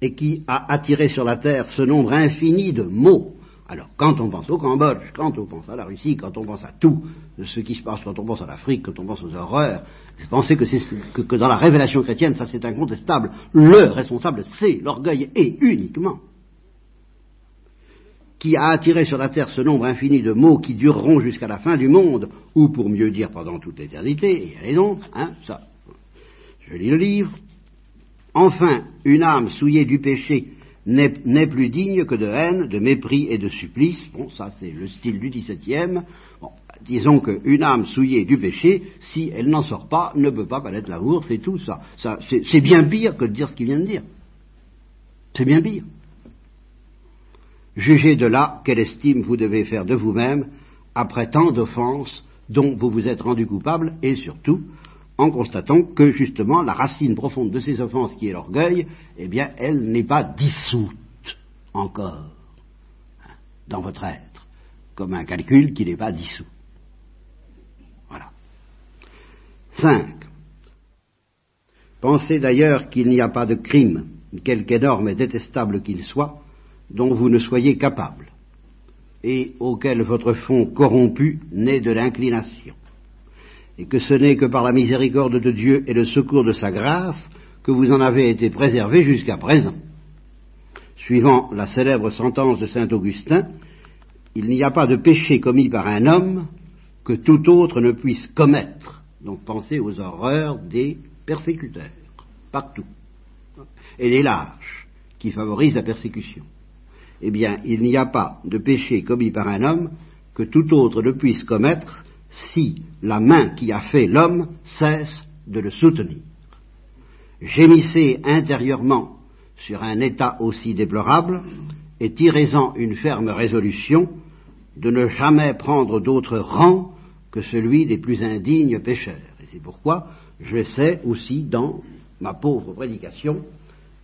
et qui a attiré sur la terre ce nombre infini de maux. Alors, quand on pense au Cambodge, quand on pense à la Russie, quand on pense à tout ce qui se passe, quand on pense à l'Afrique, quand on pense aux horreurs, que, que dans la révélation chrétienne, ça c'est incontestable. Le responsable, c'est l'orgueil et uniquement qui a attiré sur la terre ce nombre infini de mots qui dureront jusqu'à la fin du monde, ou pour mieux dire pendant toute l'éternité, et allez donc, hein, ça, je lis le livre. Enfin, une âme souillée du péché n'est plus digne que de haine, de mépris et de supplice. Bon, ça c'est le style du XVIIe. Bon, disons qu'une âme souillée du péché, si elle n'en sort pas, ne peut pas connaître l'amour, c'est tout ça. ça c'est bien pire que de dire ce qu'il vient de dire. C'est bien pire. Jugez de là quelle estime vous devez faire de vous-même après tant d'offenses dont vous vous êtes rendu coupable et surtout en constatant que justement la racine profonde de ces offenses qui est l'orgueil, eh bien elle n'est pas dissoute encore hein, dans votre être, comme un calcul qui n'est pas dissous. Voilà. 5. Pensez d'ailleurs qu'il n'y a pas de crime, quelque énorme et détestable qu'il soit, dont vous ne soyez capable, et auquel votre fond corrompu naît de l'inclination, et que ce n'est que par la miséricorde de Dieu et le secours de sa grâce que vous en avez été préservés jusqu'à présent. Suivant la célèbre sentence de saint Augustin, il n'y a pas de péché commis par un homme que tout autre ne puisse commettre. Donc pensez aux horreurs des persécuteurs, partout, et des lâches qui favorisent la persécution eh bien, il n'y a pas de péché commis par un homme que tout autre ne puisse commettre si la main qui a fait l'homme cesse de le soutenir. Gémissez intérieurement sur un état aussi déplorable et tirez-en une ferme résolution de ne jamais prendre d'autre rang que celui des plus indignes pécheurs. Et c'est pourquoi j'essaie aussi dans ma pauvre prédication,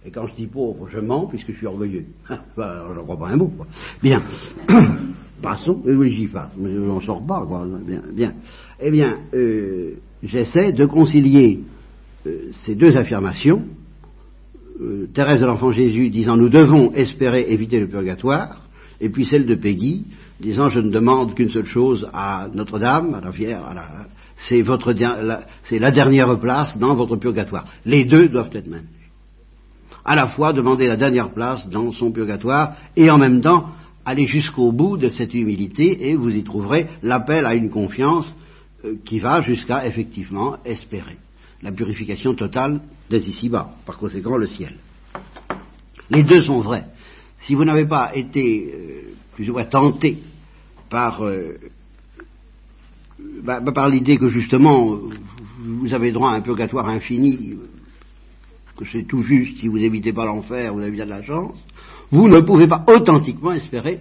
et quand je dis pauvre, je mens puisque je suis orgueilleux. <laughs> Je n'en crois pas un mot. Quoi. Bien. <coughs> Passons. Oui, j'y fasse. Mais je n'en sors pas. Quoi. Bien. Eh bien, euh, j'essaie de concilier euh, ces deux affirmations. Euh, Thérèse de l'Enfant Jésus disant nous devons espérer éviter le purgatoire, et puis celle de Peggy disant je ne demande qu'une seule chose à Notre-Dame, à la Vierge, c'est votre c'est la dernière place dans votre purgatoire. Les deux doivent être maintenus. À la fois demander la dernière place dans son purgatoire et en même temps aller jusqu'au bout de cette humilité et vous y trouverez l'appel à une confiance euh, qui va jusqu'à effectivement espérer la purification totale des ici-bas, par conséquent le ciel. Les deux sont vrais. Si vous n'avez pas été euh, plus ou moins tenté par, euh, bah, bah, par l'idée que justement vous avez droit à un purgatoire infini, que c'est tout juste si vous évitez pas l'enfer, vous avez bien de la chance, vous ne pouvez pas authentiquement espérer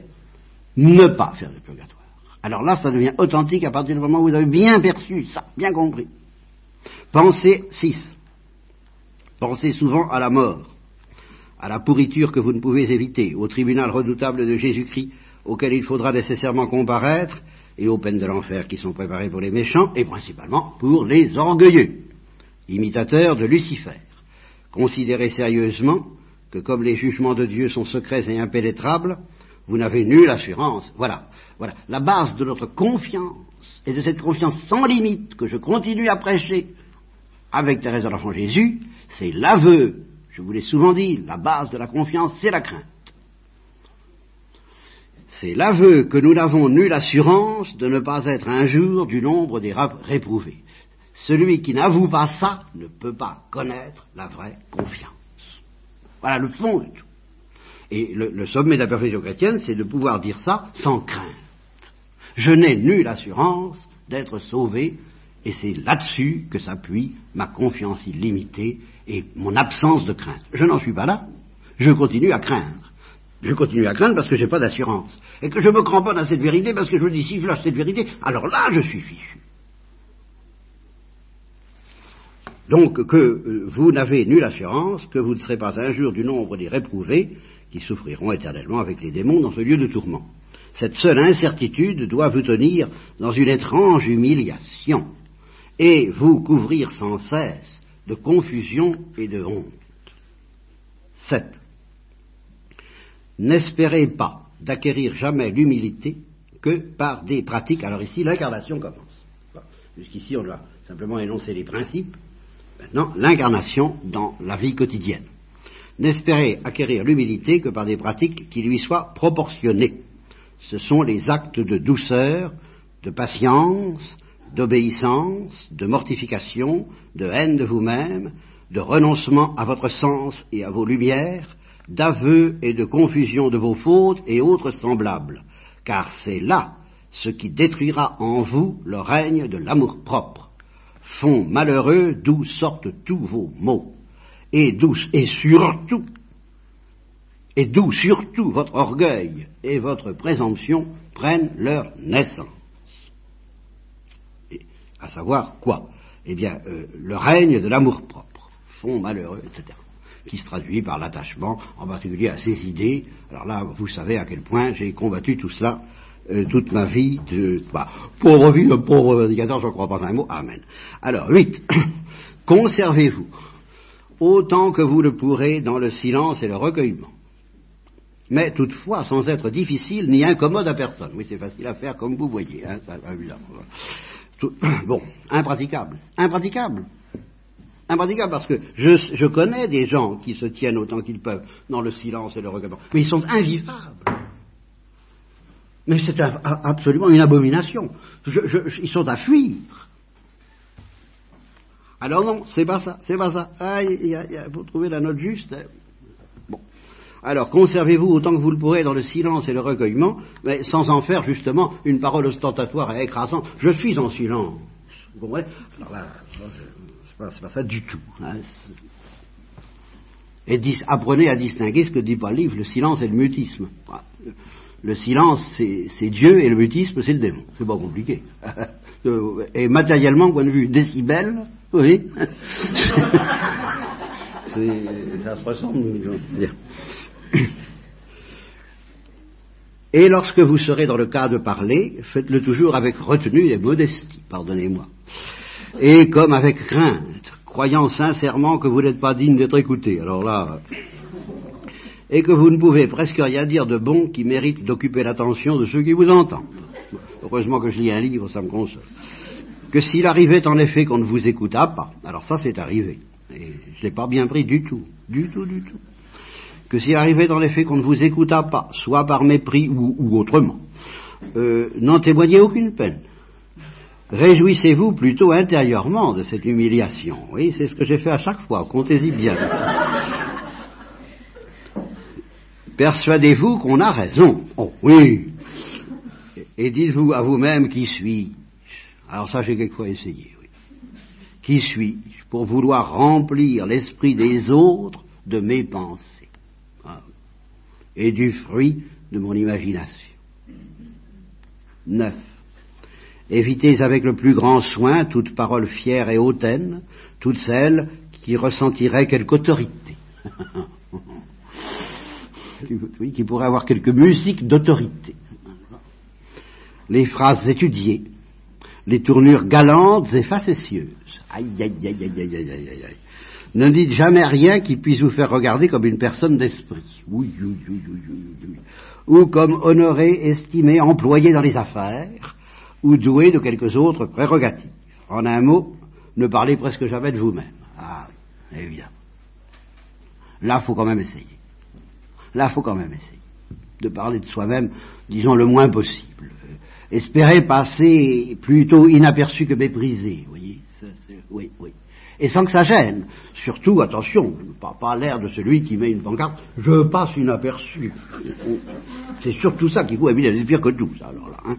ne pas faire le purgatoire. Alors là, ça devient authentique à partir du moment où vous avez bien perçu ça, bien compris. Pensez 6. Pensez souvent à la mort à la pourriture que vous ne pouvez éviter, au tribunal redoutable de Jésus-Christ, auquel il faudra nécessairement comparaître, et aux peines de l'enfer qui sont préparées pour les méchants, et principalement pour les orgueilleux, imitateurs de Lucifer. Considérez sérieusement que comme les jugements de Dieu sont secrets et impénétrables, vous n'avez nulle assurance. Voilà, voilà, la base de notre confiance, et de cette confiance sans limite que je continue à prêcher avec Thérèse de l'Enfant Jésus, c'est l'aveu je vous l'ai souvent dit, la base de la confiance, c'est la crainte. C'est l'aveu que nous n'avons nulle assurance de ne pas être un jour du nombre des réprouvés. Celui qui n'avoue pas ça ne peut pas connaître la vraie confiance. Voilà le fond de tout. Et le, sommet de la perfection chrétienne, c'est de pouvoir dire ça sans crainte. Je n'ai nulle assurance d'être sauvé et c'est là-dessus que s'appuie ma confiance illimitée et mon absence de crainte. Je n'en suis pas là. Je continue à craindre. Je continue à craindre parce que je n'ai pas d'assurance. Et que je me cramponne à cette vérité parce que je me dis si je lâche cette vérité, alors là je suis fichu. Donc que euh, vous n'avez nulle assurance que vous ne serez pas un du nombre des réprouvés qui souffriront éternellement avec les démons dans ce lieu de tourment. Cette seule incertitude doit vous tenir dans une étrange humiliation et vous couvrir sans cesse de confusion et de honte. 7. N'espérez pas d'acquérir jamais l'humilité que par des pratiques. Alors ici, l'incarnation commence. Jusqu'ici, on doit simplement énoncer les principes. Maintenant, l'incarnation dans la vie quotidienne. N'espérez acquérir l'humilité que par des pratiques qui lui soient proportionnées. Ce sont les actes de douceur, de patience, d'obéissance, de mortification, de haine de vous-même, de renoncement à votre sens et à vos lumières, d'aveu et de confusion de vos fautes et autres semblables, car c'est là ce qui détruira en vous le règne de l'amour-propre. Font malheureux d'où sortent tous vos maux, et d'où et surtout, et d'où surtout votre orgueil et votre présomption prennent leur naissance à savoir quoi? Eh bien, euh, le règne de l'amour-propre, fond malheureux, etc., qui se traduit par l'attachement, en particulier à ses idées. Alors là, vous savez à quel point j'ai combattu tout cela euh, toute ma vie. De, bah, pauvre vie, le pauvre prédicateur, je ne crois pas un mot. Amen. Alors, 8. <coughs> Conservez-vous autant que vous le pourrez dans le silence et le recueillement mais toutefois sans être difficile ni incommode à personne. Oui, c'est facile à faire comme vous voyez. Hein, ça, évidemment. <coughs> bon, impraticable. Impraticable. Impraticable parce que je, connais des gens qui se tiennent autant qu'ils peuvent dans le silence et le recueillement. Mais ils sont invivables. Mais c'est absolument une abomination. ils sont à fuir. Alors non, c'est pas ça, c'est pas ça. Ah, trouver la note juste. Hein. Bon. Alors conservez-vous autant que vous le pourrez dans le silence et le recueillement, mais sans en faire justement une parole ostentatoire et écrasante. Je suis en silence. Vous comprenez? Alors là, c'est pas, ça du tout. Hein. Et apprenez à distinguer ce que dit pas le livre, le silence et le mutisme. Le silence, c'est Dieu, et le mutisme, c'est le démon. C'est pas compliqué. <laughs> Et matériellement, point de vue décibel, oui. <laughs> ça se ressemble. Et lorsque vous serez dans le cas de parler, faites-le toujours avec retenue et modestie, pardonnez-moi. Et comme avec crainte, croyant sincèrement que vous n'êtes pas digne d'être écouté. Alors là, et que vous ne pouvez presque rien dire de bon qui mérite d'occuper l'attention de ceux qui vous entendent. Heureusement que je lis un livre, ça me console. Que s'il arrivait en effet qu'on ne vous écoutât pas, alors ça c'est arrivé, et je l'ai pas bien pris du tout, du tout, du tout. Que s'il arrivait en effet qu'on ne vous écoutât pas, soit par mépris ou, autrement, euh, n'en témoignez aucune peine. Réjouissez-vous plutôt intérieurement de cette humiliation. Oui, c'est ce que j'ai fait à chaque fois, comptez-y bien. Persuadez-vous qu'on a raison. Oh oui. Et dites-vous à vous-même qui suis-je? Alors ça j'ai quelquefois essayé. Oui. Qui suis-je pour vouloir remplir l'esprit des autres de mes pensées? Ah et du fruit de mon imagination. Neuf. Évitez avec le plus grand soin toute parole fière et hautaine, toute celle qui ressentirait quelque autorité. <laughs> <laughs> oui, qui pourrait avoir quelque musique d'autorité. Les phrases étudiées, les tournures galantes et facétieuses. Aïe, aïe, aïe, aïe, aïe, aïe, aïe, aïe. Ne dites jamais rien qui puisse vous faire regarder comme une personne d'esprit. Oui, oui, oui, oui, ou comme honoré, estimé, employé dans les affaires, ou doué de quelques autres prérogatives. En un mot, ne parlez presque jamais de vous-même. Ah, évidemment. Là, il faut quand même essayer. Là, il faut quand même essayer de parler de soi-même, disons, le moins possible. Espérer passer plutôt inaperçu que méprisé, vous voyez. oui, oui. Et sans que ça gêne. Surtout, attention, pas, pas l'air de celui qui met une pancarte, je passe inaperçu. C'est surtout ça qui vous c'est pire que tout, ça, alors là. Hein.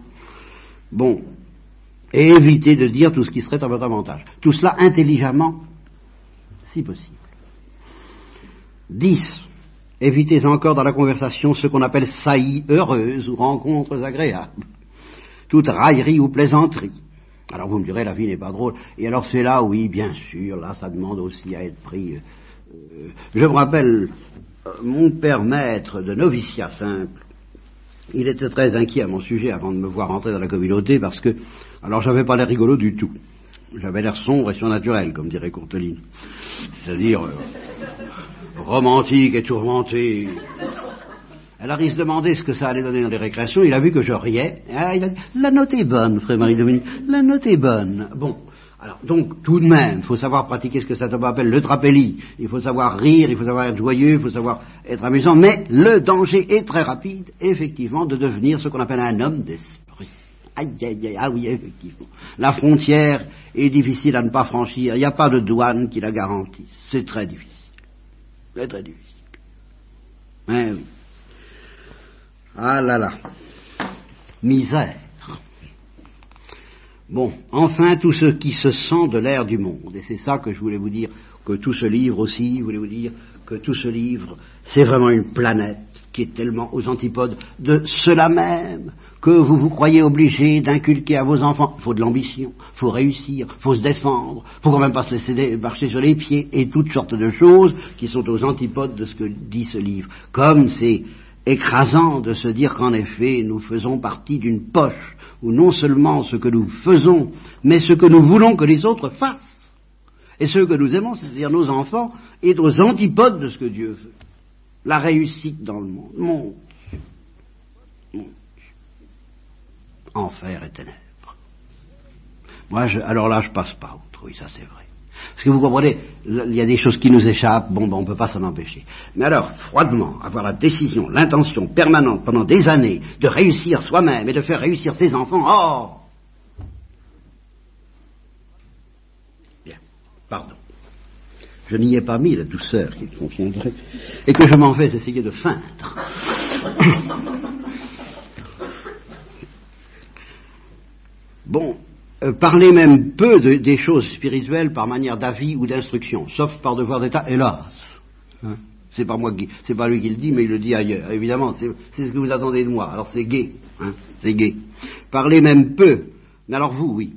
Bon. Et éviter de dire tout ce qui serait à votre avantage. Tout cela intelligemment, si possible. 10. Évitez encore dans la conversation ce qu'on appelle saillies heureuses ou rencontres agréables. Toute raillerie ou plaisanterie. Alors vous me direz, la vie n'est pas drôle. Et alors c'est là, oui, bien sûr, là ça demande aussi à être pris. Euh, je me rappelle, euh, mon père maître de noviciat simple, il était très inquiet à mon sujet avant de me voir entrer dans la communauté parce que, alors j'avais pas l'air rigolo du tout. J'avais l'air sombre et surnaturel, comme dirait Courteline. C'est-à-dire euh, romantique et tourmenté. Elle a se demander ce que ça allait donner dans les récréations. Il a vu que je riais. Ah, il a dit, la note est bonne, frère Marie-Dominique. La note est bonne. Bon. Alors, donc, tout de même, il faut savoir pratiquer ce que Saint Thomas appelle le trapélie. Il faut savoir rire, il faut savoir être joyeux, il faut savoir être amusant. Mais le danger est très rapide, effectivement, de devenir ce qu'on appelle un homme d'esprit. Aïe, aïe, aïe, ah oui, effectivement. La frontière est difficile à ne pas franchir. Il n'y a pas de douane qui la garantisse. C'est très difficile. Difficile. Mais. Ah là là. Misère. Bon, enfin tout ce qui se sent de l'air du monde. Et c'est ça que je voulais vous dire, que tout ce livre aussi, je voulais vous dire que tout ce livre, c'est vraiment une planète qui est tellement aux antipodes de cela même que vous vous croyez obligé d'inculquer à vos enfants. Il faut de l'ambition, il faut réussir, il faut se défendre, il faut quand même pas se laisser marcher sur les pieds et toutes sortes de choses qui sont aux antipodes de ce que dit ce livre. Comme c'est écrasant de se dire qu'en effet nous faisons partie d'une poche où non seulement ce que nous faisons, mais ce que nous voulons que les autres fassent. Et ce que nous aimons, c'est-à-dire nos enfants, est aux antipodes de ce que Dieu veut. La réussite dans le monde. Mon Enfer et ténèbres. Moi, alors là, je passe pas outre, oui, ça c'est vrai. Parce que vous comprenez, il y a des choses qui nous échappent, bon, ben, on ne peut pas s'en empêcher. Mais alors, froidement, avoir la décision, l'intention permanente pendant des années de réussir soi-même et de faire réussir ses enfants, oh Bien, pardon. je n'y ai pas mis la douceur qu'il conviendrait, et que je m'en vais essayer de feindre. Bon, euh, parler même peu des choses spirituelles par manière d'avis ou d'instruction, sauf par devoir d'état, hélas. Hein? C'est pas moi qui, c'est pas lui qui le dit, mais il le dit ailleurs. Évidemment, c'est, ce que vous attendez de moi. Alors c'est gai, hein, c'est gai. Parler même peu, alors vous, oui.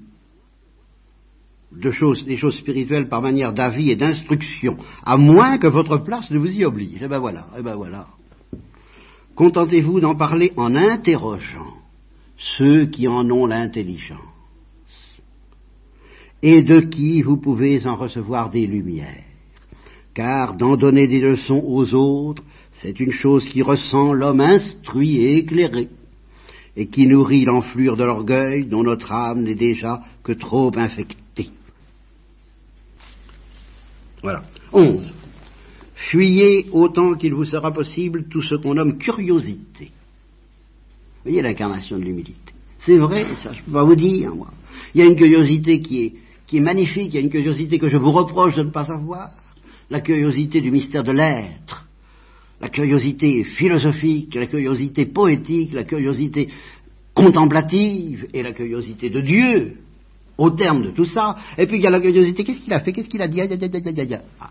De des choses spirituelles par manière d'avis et d'instruction, à moins que votre place ne vous y oblige. Eh ben voilà, eh ben voilà. Contentez-vous d'en parler en interrogeant ceux qui en ont l'intelligence et de qui vous pouvez en recevoir des lumières. Car d'en donner des leçons aux autres, c'est une chose qui ressent l'homme instruit et éclairé, et qui nourrit l'enflure de l'orgueil dont notre âme n'est déjà que trop infectée. Voilà. Onze. Fuyez autant qu'il vous sera possible tout ce qu'on nomme curiosité. Vous voyez l'incarnation de l'humilité. C'est vrai, ça je peux pas vous dire, moi. Il y a une curiosité qui est, qui est magnifique, il y a une curiosité que je vous reproche de ne pas avoir, la curiosité du mystère de l'être, la curiosité philosophique, la curiosité poétique, la curiosité contemplative et la curiosité de Dieu, au terme de tout ça. Et puis il y a la curiosité, qu'est-ce qu'il a fait, qu'est-ce qu'il a dit? Ah,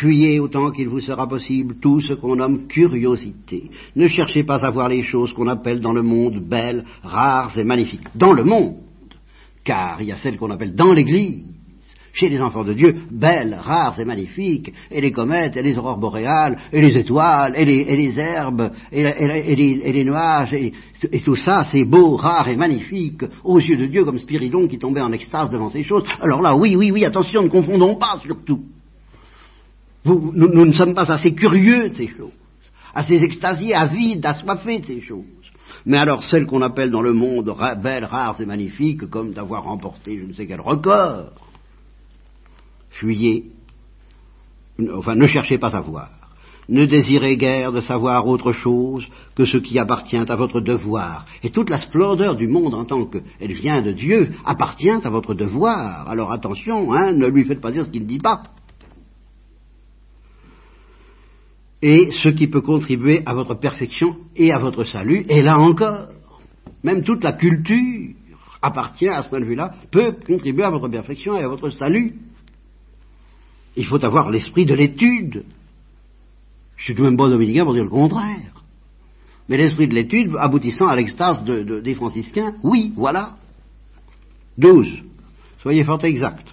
Fuyez autant qu'il vous sera possible tout ce qu'on nomme curiosité. Ne cherchez pas à voir les choses qu'on appelle dans le monde belles, rares et magnifiques. Dans le monde, car il y a celles qu'on appelle dans l'Église, chez les enfants de Dieu, belles, rares et magnifiques, et les comètes, et les aurores boréales, et les étoiles, et les, herbes, et, les, nuages, et, tout ça, c'est beau, rare et magnifique, aux yeux de Dieu, comme Spiridon qui tombait en extase devant ces choses. Alors là, oui, oui, oui, attention, ne confondons pas surtout nous, ne sommes pas assez curieux de ces choses, assez extasiés, avides, assoiffés de ces choses. Mais alors celles qu'on appelle dans le monde belles, rares et magnifiques, comme d'avoir remporté je ne sais quel record, fuyez, enfin ne cherchez pas à voir. Ne désirez guère de savoir autre chose que ce qui appartient à votre devoir. Et toute la splendeur du monde en tant qu'elle vient de Dieu appartient à votre devoir. Alors attention, hein, ne lui faites pas dire ce qu'il ne dit pas. Et ce qui peut contribuer à votre perfection et à votre salut. Et là encore, même toute la culture appartient à ce point de vue-là, peut contribuer à votre perfection et à votre salut. Il faut avoir l'esprit de l'étude. Je suis tout même bon dominicain pour dire le contraire. Mais l'esprit de l'étude aboutissant à l'extase des franciscains, oui, voilà. Douze. Soyez fort exact.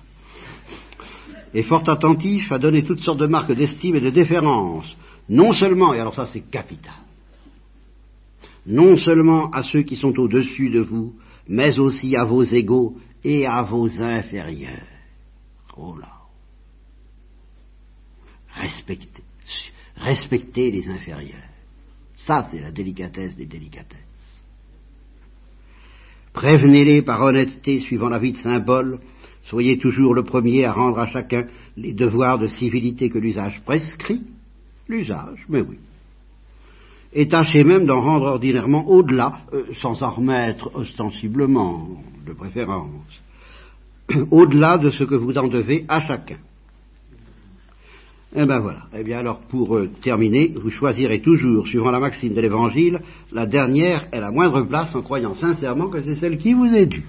Et fort attentif à donner toutes sortes de marques d'estime et de déférence non seulement, et alors ça c'est capital, non seulement à ceux qui sont au-dessus de vous, mais aussi à vos égaux et à vos inférieurs. Oh là. Respectez, les inférieurs. Ça, c'est la délicatesse des délicatesses. Prévenez-les par honnêteté suivant la vie de Saint Paul. Soyez toujours le premier à rendre à chacun les devoirs de civilité que l'usage prescrit l'usage, mais oui. Et tâchez même d'en rendre ordinairement au-delà, euh, sans en remettre ostensiblement, de préférence, <clears throat> au-delà de ce que vous en devez à chacun. Eh bien voilà. Eh bien alors, pour euh, terminer, vous choisirez toujours, suivant la maxime de l'Évangile, la dernière et la moindre place en croyant sincèrement que c'est celle qui vous est due.